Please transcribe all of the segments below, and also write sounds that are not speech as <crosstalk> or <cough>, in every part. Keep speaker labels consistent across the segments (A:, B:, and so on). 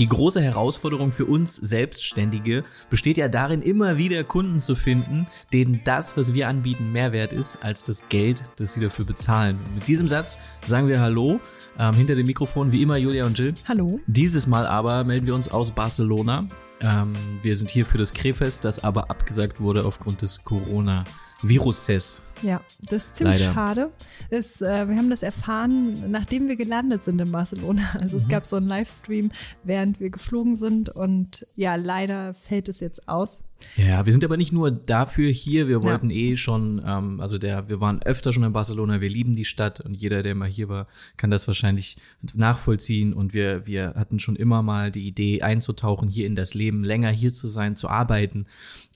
A: Die große Herausforderung für uns Selbstständige besteht ja darin, immer wieder Kunden zu finden, denen das, was wir anbieten, mehr wert ist als das Geld, das sie dafür bezahlen. Und mit diesem Satz sagen wir Hallo. Ähm, hinter dem Mikrofon wie immer Julia und Jill.
B: Hallo.
A: Dieses Mal aber melden wir uns aus Barcelona. Ähm, wir sind hier für das Krefest, das aber abgesagt wurde aufgrund des Corona-Viruses.
B: Ja, das ist ziemlich
A: Leider.
B: schade. Es, äh, wir haben das erfahren, nachdem wir gelandet sind in Barcelona. <laughs> Also
A: Mhm.
B: es gab so einen Livestream, während wir geflogen sind und ja, leider fällt es jetzt aus.
A: Ja, wir sind aber nicht nur dafür hier, wir wollten eh schon, ähm, also der, wir waren öfter schon in Barcelona, wir lieben die Stadt und jeder, der mal hier war, kann das wahrscheinlich nachvollziehen. Und wir, wir hatten schon immer mal die Idee einzutauchen hier in das Leben, länger hier zu sein, zu arbeiten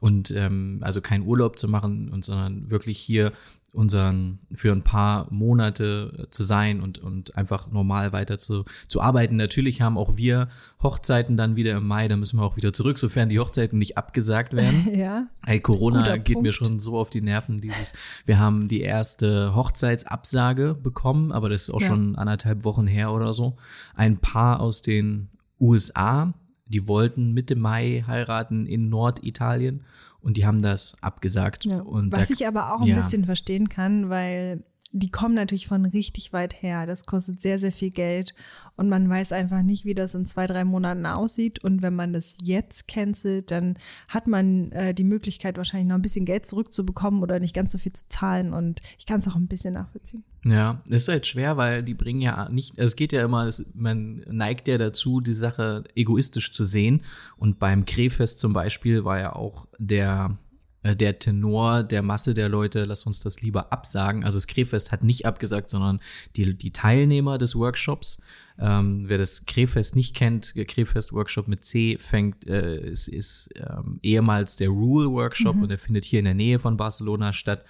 A: und ähm, also keinen Urlaub zu machen und sondern wirklich hier unseren für ein paar Monate zu sein und und einfach normal weiter zu zu arbeiten. Natürlich haben auch wir Hochzeiten dann wieder im Mai, da müssen wir auch wieder zurück, sofern die Hochzeiten nicht abgesagt werden. <laughs>
B: Ja,
A: Ey, Corona geht mir
B: Punkt.
A: schon so auf die Nerven. Dieses, wir haben die erste Hochzeitsabsage bekommen, aber das ist auch
B: Ja.
A: schon anderthalb Wochen her oder so. Ein Paar aus den USA, die wollten Mitte Mai heiraten in Norditalien und die haben das abgesagt.
B: ja.
A: Und
B: Was
A: da-
B: ich aber auch ein
A: ja.
B: bisschen verstehen kann, weil die kommen natürlich von richtig weit her. Das kostet sehr, sehr viel Geld und man weiß einfach nicht, wie das in zwei, drei Monaten aussieht. Und wenn man das jetzt cancelt, dann hat man äh, die Möglichkeit, wahrscheinlich noch ein bisschen Geld zurückzubekommen oder nicht ganz so viel zu zahlen. Und ich kann es auch ein bisschen nachvollziehen.
A: Ja, ist halt schwer, weil die bringen ja nicht, es geht ja immer, es, man neigt ja dazu, die Sache egoistisch zu sehen. Und beim Krefest zum Beispiel war ja auch der, der Tenor der Masse der Leute, lass uns das lieber absagen. Also das Krefest hat nicht abgesagt, sondern die, die Teilnehmer des Workshops. Ähm, wer das Krefest nicht kennt, der Krefest-Workshop mit C fängt, äh, ist, ist ähm, ehemals der Rule-Workshop und der findet hier in der Nähe von Barcelona statt.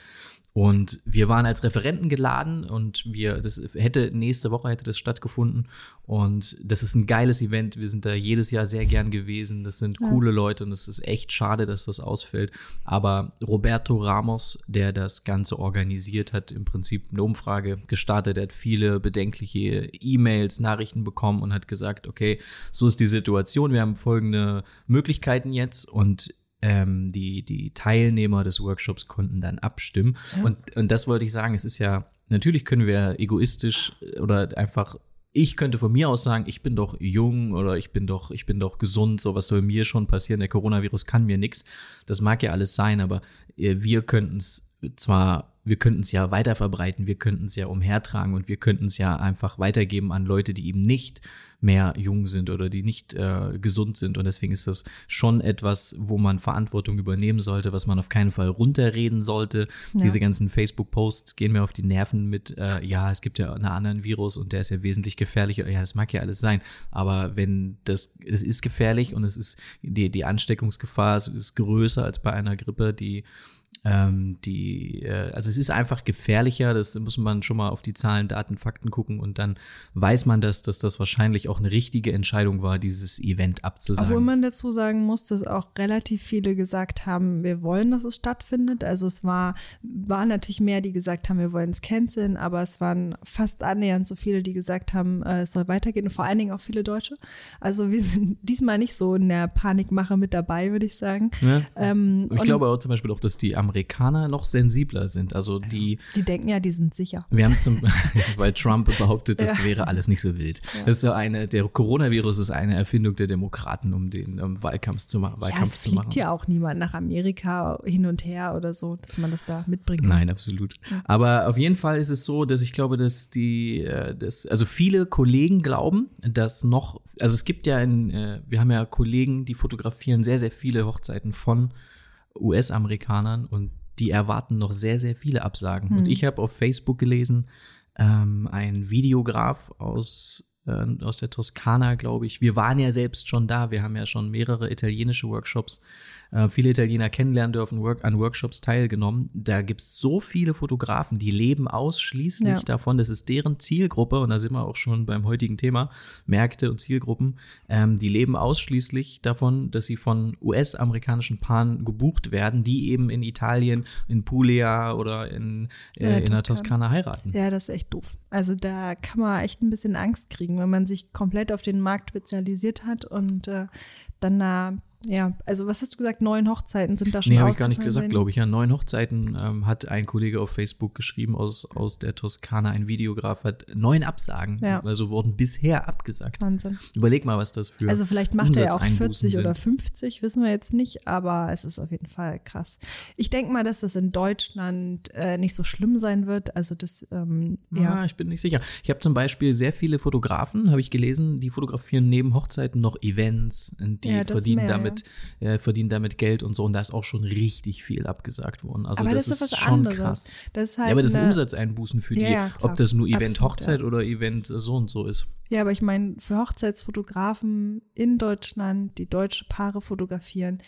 A: Und wir waren als Referenten geladen und wir, das hätte, nächste Woche hätte das stattgefunden. Und das ist ein geiles Event. Wir sind da jedes Jahr sehr gern gewesen. Das sind coole Leute und es ist echt schade, dass das ausfällt. Aber Roberto Ramos, der das Ganze organisiert hat, im Prinzip eine Umfrage gestartet. Er hat viele bedenkliche E-Mails, Nachrichten bekommen und hat gesagt, okay, so ist die Situation. Wir haben folgende Möglichkeiten jetzt und ähm, die, die Teilnehmer des Workshops konnten dann abstimmen. Und, und das wollte ich sagen, es ist ja, natürlich können wir egoistisch oder einfach, ich könnte von mir aus sagen, ich bin doch jung oder ich bin doch, ich bin doch gesund, so was soll mir schon passieren, der Coronavirus kann mir nichts. Das mag ja alles sein, aber äh, wir könnten es zwar, wir könnten es ja weiter verbreiten, wir könnten es ja umhertragen und wir könnten es ja einfach weitergeben an Leute, die eben nicht mehr jung sind oder die nicht äh, gesund sind. Und deswegen ist das schon etwas, wo man Verantwortung übernehmen sollte, was man auf keinen Fall runterreden sollte.
B: Ja.
A: Diese ganzen Facebook-Posts gehen mir auf die Nerven mit, äh, ja, es gibt ja einen anderen Virus und der ist ja wesentlich gefährlicher. Ja, das mag ja alles sein. Aber wenn das, es ist gefährlich und es ist, die, die Ansteckungsgefahr ist, ist größer als bei einer Grippe, die ähm, die, äh, also es ist einfach gefährlicher, das muss man schon mal auf die Zahlen, Daten, Fakten gucken und dann weiß man das, dass das wahrscheinlich auch eine richtige Entscheidung war, dieses Event abzusagen.
B: Obwohl man dazu sagen muss, dass auch relativ viele gesagt haben, wir wollen, dass es stattfindet. Also es war, waren natürlich mehr, die gesagt haben, wir wollen es canceln, aber es waren fast annähernd so viele, die gesagt haben, äh, es soll weitergehen und vor allen Dingen auch viele Deutsche. Also wir sind <laughs> diesmal nicht so in der Panikmache mit dabei, würde ich sagen.
A: Ja.
B: Ähm,
A: ich glaube auch zum Beispiel auch, dass die Amerikaner noch sensibler sind. Also die,
B: die denken ja, die sind sicher.
A: wir haben zum, <laughs> weil Trump behauptet, das
B: Ja.
A: wäre alles nicht so wild. Das ist so eine, der Coronavirus ist eine Erfindung der Demokraten, um den um Wahlkampf zu machen.
B: Ja,
A: Wahlkampf
B: es
A: zu machen.
B: fliegt ja auch niemand nach Amerika hin und her oder so, dass man das da mitbringt.
A: Nein, absolut. Aber auf jeden Fall ist es so, dass ich glaube, dass die, äh, dass, also viele Kollegen glauben, dass noch, also es gibt ja in, äh, wir haben ja Kollegen, die fotografieren sehr, sehr viele Hochzeiten von US-Amerikanern und die erwarten noch sehr, sehr viele Absagen. Und ich habe auf Facebook gelesen, ähm, ein Videograf aus äh, aus der Toskana, glaube ich. Wir waren ja selbst schon da. Wir haben ja schon mehrere italienische Workshops, äh, viele Italiener kennenlernen dürfen, work an Workshops teilgenommen. Da gibt's so viele Fotografen, die leben ausschließlich
B: Ja.
A: davon. Das ist deren Zielgruppe. Und da sind wir auch schon beim heutigen Thema, Märkte und Zielgruppen. Ähm, die leben ausschließlich davon, dass sie von US-amerikanischen Paaren gebucht werden, die eben in Italien, in Puglia oder in,
B: Ja,
A: äh, in der
B: Toskana.
A: Heiraten.
B: Ja, das ist echt doof. Also da kann man echt ein bisschen Angst kriegen, kriegen, wenn man sich komplett auf den Markt spezialisiert hat und äh, dann da, ja, also was hast du gesagt, neun Hochzeiten sind da schon
A: Nee, habe ich gar nicht gesagt, glaube ich. Ja, neun Hochzeiten ähm, hat ein Kollege auf Facebook geschrieben aus, aus der Toskana, ein Videograf hat neun Absagen,
B: Ja.
A: also wurden bisher abgesagt.
B: Wahnsinn.
A: Überleg mal, was das für
B: Also vielleicht macht er ja auch
A: Umsatzeinbußen
B: 40 oder
A: sind.
B: 50, wissen wir jetzt nicht, aber es ist auf jeden Fall krass. Ich denke mal, dass das in Deutschland äh, nicht so schlimm sein wird. Also das, ähm,
A: Ja,
B: ja,
A: ich bin nicht sicher. Ich habe zum Beispiel sehr viele Fotografen, habe ich gelesen, die fotografieren neben Hochzeiten noch Events und die
B: Ja,
A: verdienen
B: mehr,
A: damit, äh, verdienen damit Geld und so. Und da ist auch schon richtig viel abgesagt worden. Also
B: aber
A: das,
B: das, ist was
A: schon
B: anderes.
A: krass.
B: Halt
A: Ja, aber das sind Umsatzeinbußen für die,
B: Ja,
A: ob das nur Event
B: Absolut,
A: Hochzeit
B: ja.
A: oder Event so und so ist.
B: Ja, aber ich meine, für Hochzeitsfotografen in Deutschland, die deutsche Paare fotografieren,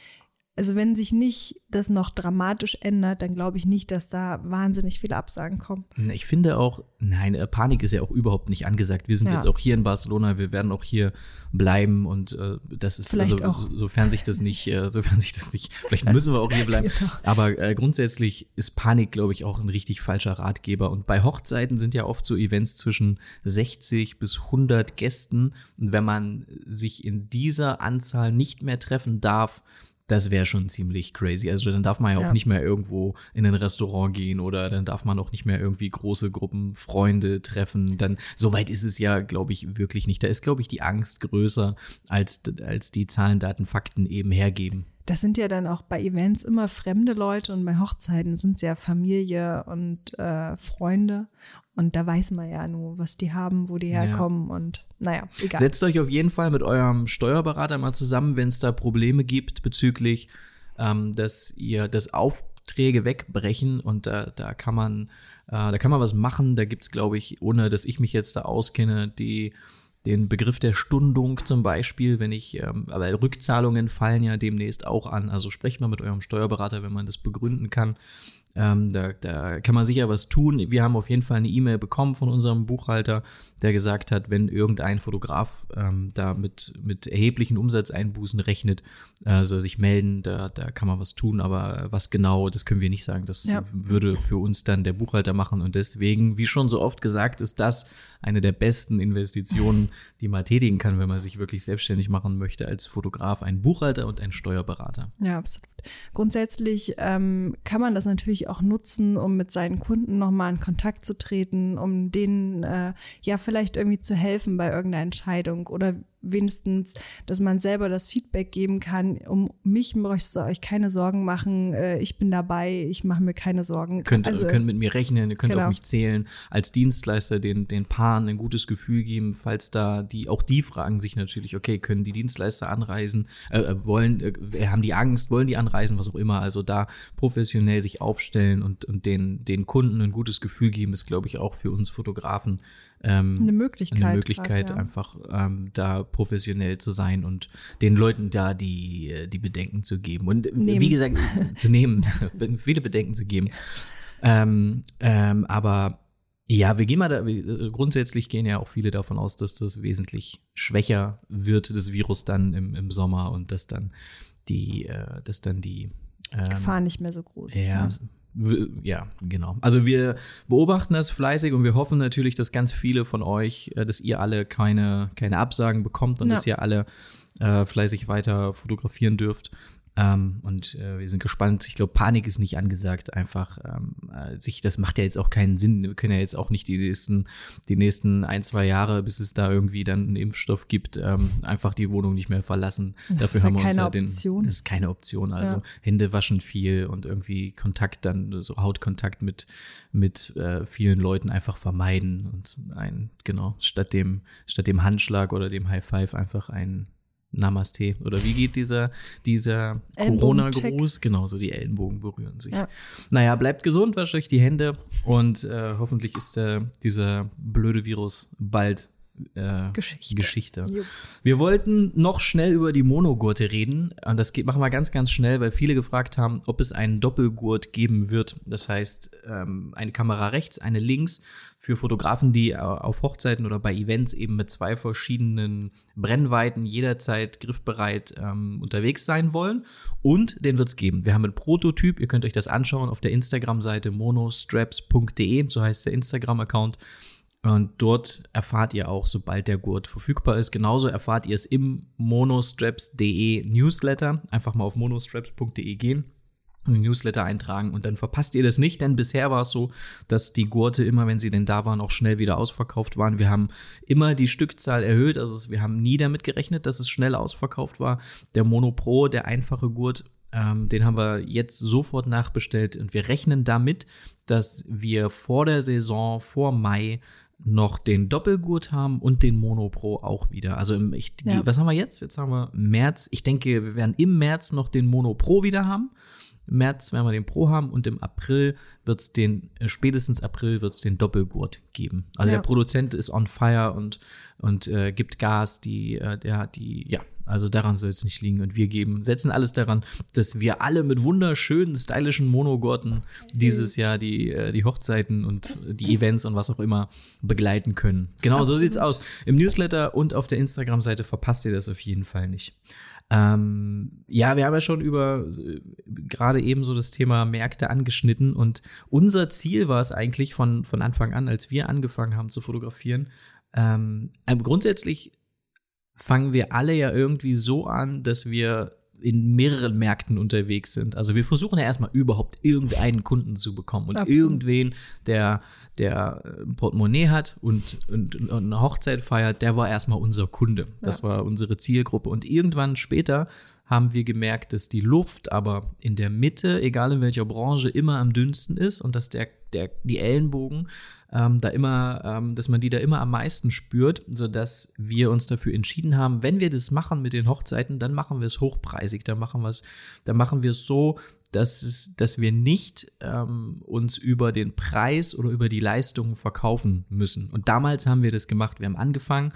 B: also wenn sich nicht das noch dramatisch ändert, dann glaube ich nicht, dass da wahnsinnig viele Absagen kommen.
A: Ich finde auch, nein, äh, Panik ist ja auch überhaupt nicht angesagt. Wir sind
B: Ja.
A: jetzt auch hier in Barcelona, wir werden auch hier bleiben und äh, das ist
B: Vielleicht
A: also,
B: auch.
A: so- sofern sich das nicht, äh, sofern sich das nicht, vielleicht müssen wir auch hier bleiben. <laughs>
B: Genau.
A: Aber äh, grundsätzlich ist Panik, glaube ich, auch ein richtig falscher Ratgeber. Und bei Hochzeiten sind ja oft so Events zwischen 60 bis 100 Gästen. Und wenn man sich in dieser Anzahl nicht mehr treffen darf, das wäre schon ziemlich crazy. Also dann darf man ja auch
B: Ja.
A: nicht mehr irgendwo in ein Restaurant gehen oder dann darf man auch nicht mehr irgendwie große Gruppen Freunde treffen. Dann so weit ist es ja, glaube ich, wirklich nicht. Da ist, glaube ich, die Angst größer als als die Zahlen, Daten, Fakten eben hergeben.
B: Das sind ja dann auch bei Events immer fremde Leute und bei Hochzeiten sind es ja Familie und äh, Freunde. Und da weiß man ja nur, was die haben, wo die
A: Ja.
B: herkommen und naja, egal.
A: Setzt euch auf jeden Fall mit eurem Steuerberater mal zusammen, wenn es da Probleme gibt bezüglich, ähm, dass ihr das Aufträge wegbrechen und da, da kann man, äh, da kann man was machen. Da gibt's, glaube ich, ohne dass ich mich jetzt da auskenne, die den Begriff der Stundung zum Beispiel, wenn ich, ähm, aber Rückzahlungen fallen ja demnächst auch an. Also sprecht mal mit eurem Steuerberater, wenn man das begründen kann. Ähm, da, da kann man sicher was tun. Wir haben auf jeden Fall eine E-Mail bekommen von unserem Buchhalter, der gesagt hat, wenn irgendein Fotograf ähm, da mit, mit erheblichen Umsatzeinbußen rechnet, äh, soll sich melden, da, da kann man was tun, aber was genau, das können wir nicht sagen. Das
B: Ja.
A: würde für uns dann der Buchhalter machen und deswegen, wie schon so oft gesagt, ist das eine der besten Investitionen, die man tätigen kann, wenn man sich wirklich selbstständig machen möchte als Fotograf, ein Buchhalter und ein Steuerberater.
B: Ja, absolut. Grundsätzlich ähm, kann man das natürlich auch nutzen, um mit seinen Kunden nochmal in Kontakt zu treten, um denen äh, ja vielleicht irgendwie zu helfen bei irgendeiner Entscheidung oder wenigstens, dass man selber das Feedback geben kann, um mich möchtest du euch keine Sorgen machen, äh, ich bin dabei, ich mache mir keine Sorgen.
A: Ihr könnt,
B: Also,
A: ihr könnt mit mir rechnen, ihr könnt
B: Genau.
A: auf mich zählen, als Dienstleister den, den Paaren ein gutes Gefühl geben, falls da die, auch die fragen sich natürlich, okay, können die Dienstleister anreisen, äh, äh, wollen, äh, haben die Angst, wollen die anreisen, was auch immer, also da professionell sich aufstellen und, und den, den Kunden ein gutes Gefühl geben, ist, glaube ich, auch für uns Fotografen ähm,
B: eine Möglichkeit.
A: eine Möglichkeit,
B: grad, ja.
A: einfach ähm, da professionell zu sein und den Leuten da die, äh, die Bedenken zu geben. Und äh, wie
B: Nehmen.
A: gesagt, <laughs> zu nehmen, <laughs> viele Bedenken zu geben. Ähm, ähm, aber ja, wir gehen mal da, wir- grundsätzlich gehen ja auch viele davon aus, dass das wesentlich schwächer wird, das Virus dann im, im Sommer und dass dann die, äh, dass dann die ähm,
B: Gefahr nicht mehr so groß ist.
A: ja, ja, genau. Also wir beobachten das fleißig und wir hoffen natürlich, dass ganz viele von euch, äh, dass ihr alle keine, keine Absagen bekommt und
B: Ja.
A: dass ihr alle äh, fleißig weiter fotografieren dürft. Ähm, und äh, wir sind gespannt. Ich glaube, Panik ist nicht angesagt. Einfach ähm, äh, sich, das macht ja jetzt auch keinen Sinn. Wir können ja jetzt auch nicht die nächsten, die nächsten ein, zwei Jahre, bis es da irgendwie dann einen Impfstoff gibt, ähm, einfach die Wohnung nicht mehr verlassen.
B: Ja,
A: Dafür
B: ist ja
A: haben wir uns ja den.
B: Option.
A: Das ist keine Option. Also
B: Ja.
A: Hände waschen viel und irgendwie Kontakt dann, so Hautkontakt mit, mit äh, vielen Leuten einfach vermeiden und ein, genau, statt dem, statt dem Handschlag oder dem High Five einfach ein Namaste. Oder wie geht dieser, dieser. Corona-Gruß? Genau, so die Ellenbogen berühren sich.
B: Ja.
A: Naja, bleibt gesund, wascht euch die Hände und äh, hoffentlich ist äh, dieser blöde Virus bald äh,
B: Geschichte.
A: Geschichte. Wir wollten noch schnell über die Monogurte reden. Und das geht, machen wir ganz, ganz schnell, weil viele gefragt haben, ob es einen Doppelgurt geben wird. Das heißt, ähm, eine Kamera rechts, eine links für Fotografen, die äh, auf Hochzeiten oder bei Events eben mit zwei verschiedenen Brennweiten jederzeit griffbereit ähm, unterwegs sein wollen. Und den wird es geben. Wir haben einen Prototyp, ihr könnt euch das anschauen auf der Instagram-Seite monostraps.de, so heißt der Instagram-Account. Und dort erfahrt ihr auch, sobald der Gurt verfügbar ist. Genauso erfahrt ihr es im monostraps.de Newsletter. Einfach mal auf monostraps.de gehen einen Newsletter eintragen und dann verpasst ihr das nicht, denn bisher war es so, dass die Gurte immer, wenn sie denn da waren, auch schnell wieder ausverkauft waren. Wir haben immer die Stückzahl erhöht, also wir haben nie damit gerechnet, dass es schnell ausverkauft war. Der Mono Pro, der einfache Gurt, ähm, den haben wir jetzt sofort nachbestellt und wir rechnen damit, dass wir vor der Saison, vor Mai, noch den Doppelgurt haben und den Mono Pro auch wieder. Also im, ich, ja. was haben wir jetzt? Jetzt haben wir März. Ich denke, wir werden im März noch den Mono Pro wieder haben. Im März werden wir den Pro haben und im April wird es den, äh, spätestens April wird es den Doppelgurt geben. Also ja. der Produzent ist on fire und, und äh, gibt Gas, die, äh, der hat die, ja, also daran soll es nicht liegen. Und wir geben, setzen alles daran, dass wir alle mit wunderschönen, stylischen Monogurten dieses Jahr die, äh, die Hochzeiten und die Events und was auch immer begleiten können. Genau, Absolut. so sieht's aus. Im Newsletter und auf der Instagram-Seite verpasst ihr das auf jeden Fall nicht. Ähm, ja, wir haben ja schon über äh, gerade eben so das Thema Märkte angeschnitten und unser Ziel war es eigentlich von, von Anfang an, als wir angefangen haben zu fotografieren. Ähm, grundsätzlich fangen wir alle ja irgendwie so an, dass wir in mehreren Märkten unterwegs sind. Also wir versuchen ja erstmal überhaupt irgendeinen Kunden zu bekommen und Absolut. irgendwen, der der ein Portemonnaie hat und, und, und, eine Hochzeit feiert, der war erstmal unser Kunde. Das ja. war unsere Zielgruppe. Und irgendwann später haben wir gemerkt, dass die Luft aber in der Mitte, egal in welcher Branche, immer am dünnsten ist und dass der, der, die Ellenbogen ähm, da immer, ähm, dass man die da immer am meisten spürt, sodass wir uns dafür entschieden haben, wenn wir das machen mit den Hochzeiten, dann machen wir es hochpreisig, dann machen wir es, dann machen wir es so, dass, es, dass wir nicht ähm, uns über den Preis oder über die Leistungen verkaufen müssen. Und damals haben wir das gemacht. Wir haben angefangen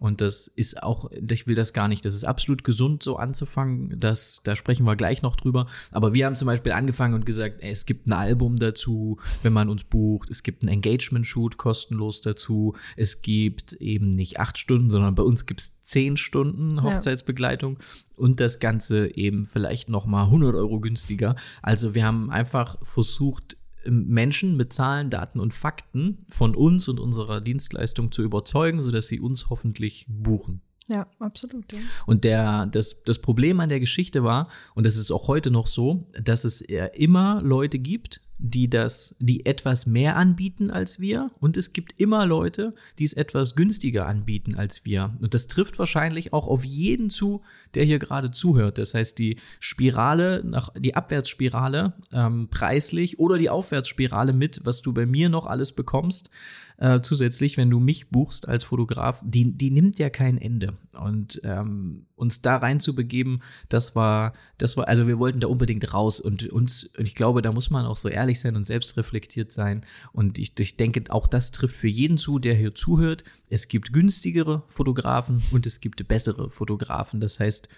A: und das ist auch, ich will das gar nicht, das ist absolut gesund, so anzufangen. Das, da sprechen wir gleich noch drüber. Aber wir haben zum Beispiel angefangen und gesagt, ey, es gibt ein Album dazu, wenn man uns bucht. Es gibt ein Engagement-Shoot kostenlos dazu. Es gibt eben nicht acht Stunden, sondern bei uns gibt es zehn Stunden Hochzeitsbegleitung. Ja. Und das Ganze eben vielleicht noch mal 100 Euro günstiger. Also wir haben einfach versucht, Menschen mit Zahlen, Daten und Fakten von uns und unserer Dienstleistung zu überzeugen, sodass sie uns hoffentlich buchen.
B: Ja, absolut. Ja.
A: Und der, das, das Problem an der Geschichte war, und das ist auch heute noch so, dass es immer Leute gibt, die das, die etwas mehr anbieten als wir, und es gibt immer Leute, die es etwas günstiger anbieten als wir. Und das trifft wahrscheinlich auch auf jeden zu, der hier gerade zuhört. Das heißt, die Spirale, nach, die Abwärtsspirale ähm, preislich oder die Aufwärtsspirale mit, was du bei mir noch alles bekommst, äh, zusätzlich, wenn du mich buchst als Fotograf, die, die nimmt ja kein Ende. Und ähm, uns da rein zu begeben, das war, das war, also wir wollten da unbedingt raus und uns, und ich glaube, da muss man auch so ehrlich sein und selbstreflektiert sein. Und ich, ich denke, auch das trifft für jeden zu, der hier zuhört. Es gibt günstigere Fotografen und es gibt bessere Fotografen. Das heißt,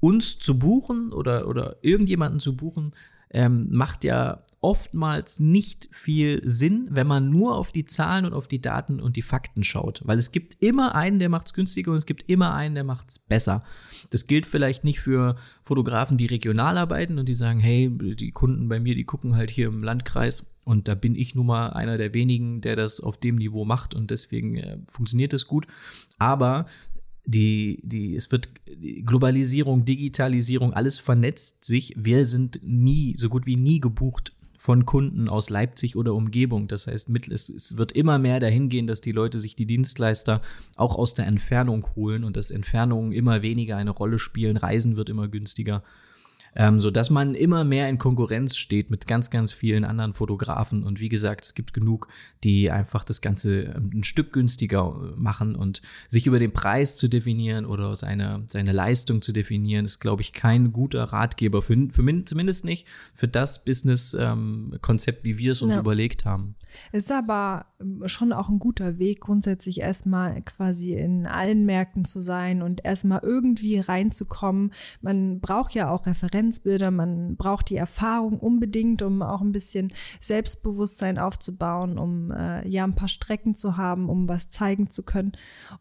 A: uns zu buchen oder, oder irgendjemanden zu buchen, ähm, macht ja oftmals nicht viel Sinn, wenn man nur auf die Zahlen und auf die Daten und die Fakten schaut. Weil es gibt immer einen, der macht es günstiger und es gibt immer einen, der macht es besser. Das gilt vielleicht nicht für Fotografen, die regional arbeiten und die sagen, hey, die Kunden bei mir, die gucken halt hier im Landkreis und da bin ich nun mal einer der wenigen, der das auf dem Niveau macht und deswegen äh, funktioniert das gut. Aber die, die, es wird Globalisierung, Digitalisierung, alles vernetzt sich. Wir sind nie, so gut wie nie gebucht von Kunden aus Leipzig oder Umgebung. Das heißt, es wird immer mehr dahin gehen, dass die Leute sich die Dienstleister auch aus der Entfernung holen und dass Entfernungen immer weniger eine Rolle spielen. Reisen wird immer günstiger ähm, so dass man immer mehr in Konkurrenz steht mit ganz, ganz vielen anderen Fotografen. Und wie gesagt, es gibt genug, die einfach das Ganze ähm, ein Stück günstiger äh, machen und sich über den Preis zu definieren oder seine, seine Leistung zu definieren, ist, glaube ich, kein guter Ratgeber, für, für zumindest nicht für das Business-Konzept, ähm, wie wir es uns ja. überlegt haben.
B: Es ist aber ähm, schon auch ein guter Weg, grundsätzlich erstmal quasi in allen Märkten zu sein und erstmal irgendwie reinzukommen. Man braucht ja auch Referenzbilder, man braucht die Erfahrung unbedingt, um auch ein bisschen Selbstbewusstsein aufzubauen, um äh, ja ein paar Strecken zu haben, um was zeigen zu können.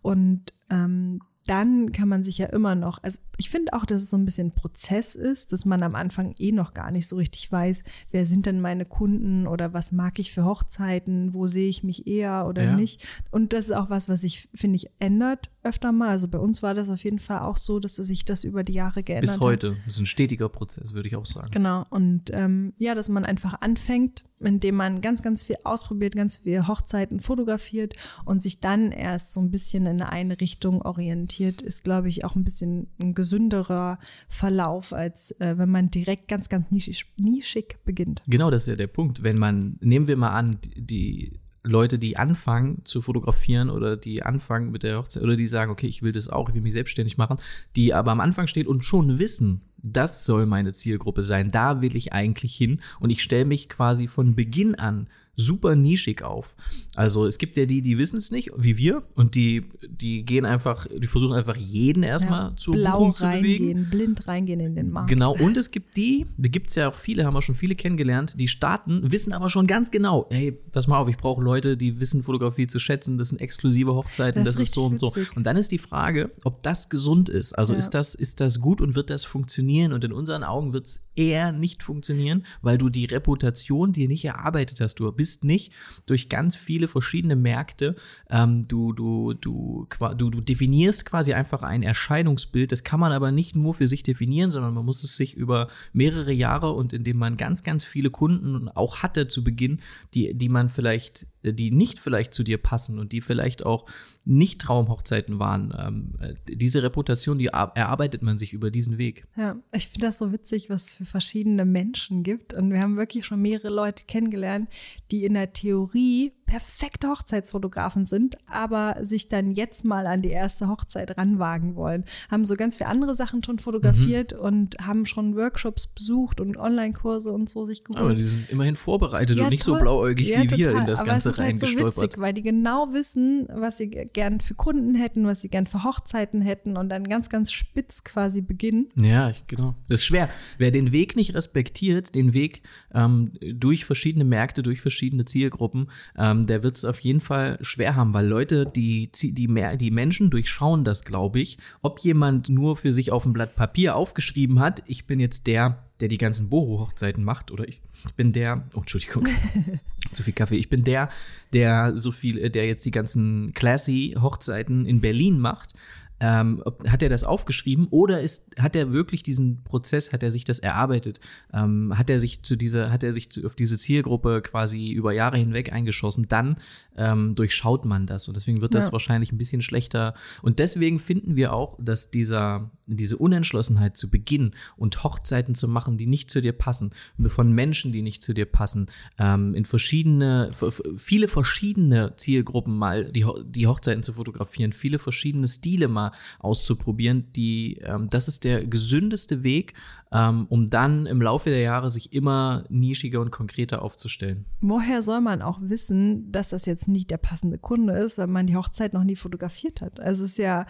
B: Und ähm, dann kann man sich ja immer noch, also ich finde auch, dass es so ein bisschen ein Prozess ist, dass man am Anfang eh noch gar nicht so richtig weiß, wer sind denn meine Kunden oder was mag ich für Hochzeiten, wo sehe ich mich eher oder
A: Ja.
B: nicht. Und das ist auch was, was sich, finde ich, ändert öfter mal. Also bei uns war das auf jeden Fall auch so, dass sich das über die Jahre geändert
A: Bis
B: hat.
A: heute. Das ist ein stetiger Prozess, würde ich auch sagen.
B: Genau. Und ähm, ja, dass man einfach anfängt, indem man ganz, ganz viel ausprobiert, ganz viel Hochzeiten fotografiert und sich dann erst so ein bisschen in eine Richtung orientiert, ist, glaube ich, auch ein bisschen ein gesünderer Verlauf, als äh, wenn man direkt ganz, ganz nischig, nischig beginnt.
A: Genau, das ist ja der Punkt. Wenn man, nehmen wir mal an, die Leute, die anfangen zu fotografieren oder die anfangen mit der Hochzeit oder die sagen, okay, ich will das auch, ich will mich selbstständig machen, die aber am Anfang stehen und schon wissen, das soll meine Zielgruppe sein, da will ich eigentlich hin. Und ich stelle mich quasi von Beginn an super nischig auf. Also es gibt ja die, die wissen es nicht, wie wir, und die, die gehen einfach, die versuchen einfach jeden erstmal
B: Ja,
A: zur
B: blau
A: Buchung zu bewegen.
B: reingehen, blind reingehen in den Markt.
A: Genau, und es gibt die, die gibt es ja auch viele, haben wir schon viele kennengelernt, die starten, wissen aber schon ganz genau, hey, pass mal auf, ich brauche Leute, die wissen Fotografie zu schätzen, das sind exklusive Hochzeiten,
B: Das
A: das,
B: ist
A: so und so.
B: witzig.
A: Und dann ist die Frage, ob das gesund ist. Also
B: Ja.
A: ist, das, ist das gut und wird das funktionieren? Und in unseren Augen wird es eher nicht funktionieren, weil du die Reputation dir nicht erarbeitet hast. Du bist nicht durch ganz viele verschiedene Märkte, ähm, du, du, du, du, du definierst quasi einfach ein Erscheinungsbild. Das kann man aber nicht nur für sich definieren, sondern man muss es sich über mehrere Jahre und indem man ganz, ganz viele Kunden auch hatte zu Beginn, die, die man vielleicht, die nicht vielleicht zu dir passen und die vielleicht auch nicht Traumhochzeiten waren. Ähm, äh, diese Reputation, die er- erarbeitet man sich über diesen Weg.
B: Ja, ich finde das so witzig, was es für verschiedene Menschen gibt. Und wir haben wirklich schon mehrere Leute kennengelernt, die in der Theorie perfekte Hochzeitsfotografen sind, aber sich dann jetzt mal an die erste Hochzeit ranwagen wollen. Haben so ganz viele andere Sachen schon fotografiert und haben schon Workshops besucht und Online-Kurse und so sich geholt.
A: Aber die sind immerhin vorbereitet
B: Ja,
A: und nicht so
B: toll.
A: blauäugig
B: Ja,
A: wie wir
B: total.
A: in das
B: Aber
A: Ganze
B: ist halt so witzig, weil die genau wissen, was sie gern für Kunden hätten, was sie gern für Hochzeiten hätten und dann ganz, ganz spitz quasi beginnen.
A: Ja, ich, genau. Das ist schwer. Wer den Weg nicht respektiert, den Weg ähm, durch verschiedene Märkte, durch verschiedene Zielgruppen, ähm, der wird es auf jeden Fall schwer haben, weil Leute, die, die, mehr, die Menschen durchschauen das, glaube ich. Ob jemand nur für sich auf ein Blatt Papier aufgeschrieben hat, ich bin jetzt der, der die ganzen Boho-Hochzeiten macht, oder ich, ich bin der, oh, Entschuldigung, <laughs> zu viel Kaffee, ich bin der, der so viel, äh, der jetzt die ganzen classy Hochzeiten in Berlin macht. Ähm, ob, hat er das aufgeschrieben oder ist, hat er wirklich diesen Prozess, hat er sich das erarbeitet? Ähm, hat er sich zu dieser, hat er sich zu, auf diese Zielgruppe quasi über Jahre hinweg eingeschossen? Dann ähm, durchschaut man das und deswegen wird das
B: Ja.
A: wahrscheinlich ein bisschen schlechter. Und deswegen finden wir auch, dass dieser, diese Unentschlossenheit zu Beginn und Hochzeiten zu machen, die nicht zu dir passen, von Menschen, die nicht zu dir passen, ähm, in verschiedene, viele verschiedene Zielgruppen mal die, die Hochzeiten zu fotografieren, viele verschiedene Stile mal auszuprobieren, die, ähm, das ist der gesündeste Weg, ähm, um dann im Laufe der Jahre sich immer nischiger und konkreter aufzustellen.
B: Woher soll man auch wissen, dass das jetzt nicht der passende Kunde ist, wenn man die Hochzeit noch nie fotografiert hat? Also es ist ja,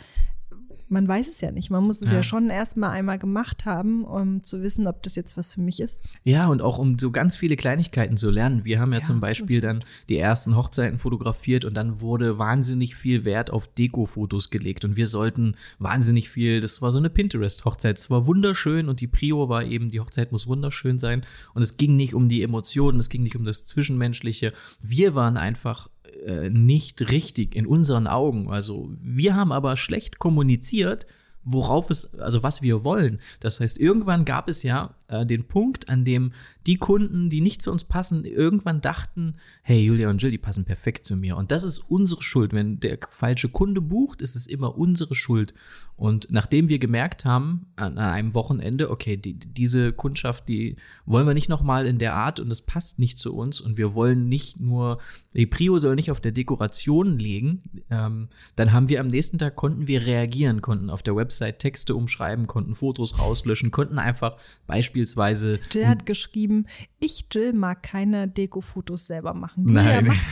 B: man weiß es ja nicht. Man muss es ja,
A: Ja.
B: schon erstmal einmal gemacht haben, um zu wissen, ob das jetzt was für mich ist.
A: Ja, und auch um so ganz viele Kleinigkeiten zu lernen. Wir haben ja,
B: Ja,
A: zum Beispiel dann die ersten Hochzeiten fotografiert und dann wurde wahnsinnig viel Wert auf Deko-Fotos gelegt und wir sollten wahnsinnig viel, das war so eine Pinterest-Hochzeit, es war wunderschön und die Prio war eben, die Hochzeit muss wunderschön sein und es ging nicht um die Emotionen, es ging nicht um das Zwischenmenschliche. Wir waren einfach äh, nicht richtig in unseren Augen. Also wir haben aber schlecht kommuniziert, worauf es, also was wir wollen. Das heißt, irgendwann gab es ja äh, den Punkt, an dem die Kunden, die nicht zu uns passen, irgendwann dachten, hey, Julia und Jill, die passen perfekt zu mir. Und das ist unsere Schuld. Wenn der falsche Kunde bucht, ist es immer unsere Schuld. Und nachdem wir gemerkt haben, an, einem Wochenende, okay, die, diese Kundschaft, die wollen wir nicht nochmal in der Art und es passt nicht zu uns und wir wollen nicht nur, die Prio soll nicht auf der Dekoration liegen, ähm, dann haben wir am nächsten Tag, konnten wir reagieren, konnten auf der Website Texte umschreiben, konnten Fotos rauslöschen, konnten einfach beispielsweise
B: Jill hat geschrieben, ich, Jill, mag keine Deko-Fotos selber machen.
A: Nein.
B: Julia macht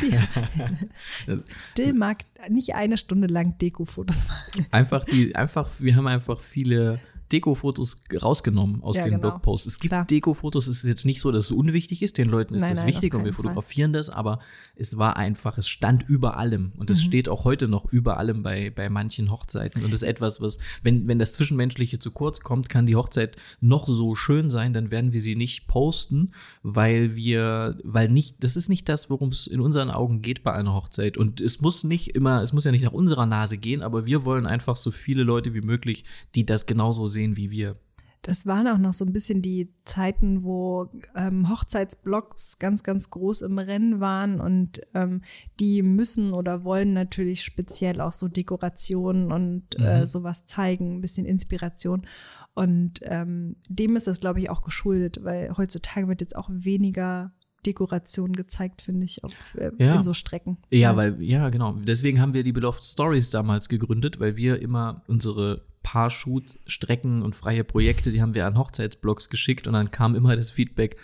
B: die. Jill mag nicht eine Stunde lang Deko-Fotos machen.
A: einfach die, einfach, wir haben einfach viele Deko-Fotos rausgenommen aus
B: Ja,
A: den
B: genau.
A: Blogposts. Es gibt. Deko-Fotos, es ist jetzt nicht so, dass es unwichtig ist, den Leuten ist
B: Nein,
A: das
B: nein,
A: wichtig und wir
B: keinen Fall.
A: fotografieren das, aber es war einfach, es stand über allem und
B: Mhm.
A: es steht auch heute noch über allem bei, bei manchen Hochzeiten und das ist etwas, was, wenn, wenn das Zwischenmenschliche zu kurz kommt, kann die Hochzeit noch so schön sein, dann werden wir sie nicht posten, weil wir, weil nicht, das ist nicht das, worum es in unseren Augen geht bei einer Hochzeit und es muss nicht immer, es muss ja nicht nach unserer Nase gehen, aber wir wollen einfach so viele Leute wie möglich, die das genauso sehen wie wir.
B: Das waren auch noch so ein bisschen die Zeiten, wo ähm, Hochzeitsblogs ganz, ganz groß im Rennen waren und ähm, die müssen oder wollen natürlich speziell auch so Dekorationen und äh, sowas zeigen, ein bisschen Inspiration. Und ähm, dem ist das, glaube ich, auch geschuldet, weil heutzutage wird jetzt auch weniger Dekoration gezeigt, finde ich, auf, äh,
A: Ja.
B: in so Strecken.
A: Ja, weil, ja, genau. Deswegen haben wir die Beloved Stories damals gegründet, weil wir immer unsere Paar-Shoot-Strecken und freie Projekte, die haben wir an Hochzeitsblogs geschickt und dann kam immer das Feedback,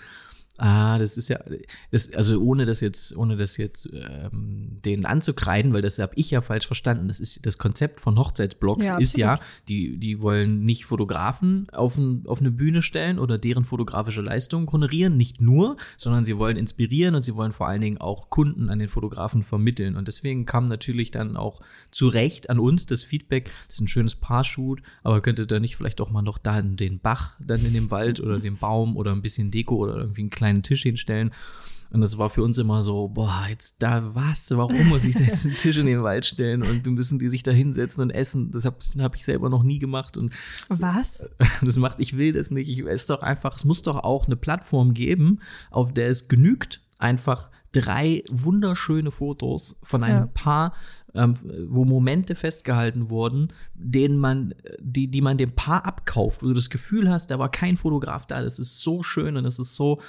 A: ah, das ist ja, das, also ohne das jetzt, ohne das jetzt ähm, denen anzukreiden, weil das habe ich ja falsch verstanden. Das ist das Konzept von Hochzeitsblogs
B: Ja,
A: ist ja, die, die wollen nicht Fotografen auf, ein, auf eine Bühne stellen oder deren fotografische Leistungen honorieren, nicht nur, sondern sie wollen inspirieren und sie wollen vor allen Dingen auch Kunden an den Fotografen vermitteln. Und deswegen kam natürlich dann auch zu Recht an uns das Feedback, das ist ein schönes Paarshoot, aber könnte da nicht vielleicht auch mal noch da den Bach dann in dem Wald oder den Baum oder ein bisschen Deko oder irgendwie einen kleinen Tisch hinstellen. Und das war für uns immer so, boah, jetzt da was, warum muss ich da jetzt einen Tisch in den Wald stellen und müssen die sich da hinsetzen und essen. Das habe hab ich selber noch nie gemacht und
B: Was? <laughs>
A: das macht, ich will das nicht. Ich es doch einfach, es muss doch auch eine Plattform geben, auf der es genügt, einfach drei wunderschöne Fotos von einem
B: Ja.
A: Paar, ähm, wo Momente festgehalten wurden, denen man, die, die man dem Paar abkauft, wo du das Gefühl hast, da war kein Fotograf da, das ist so schön und es ist so,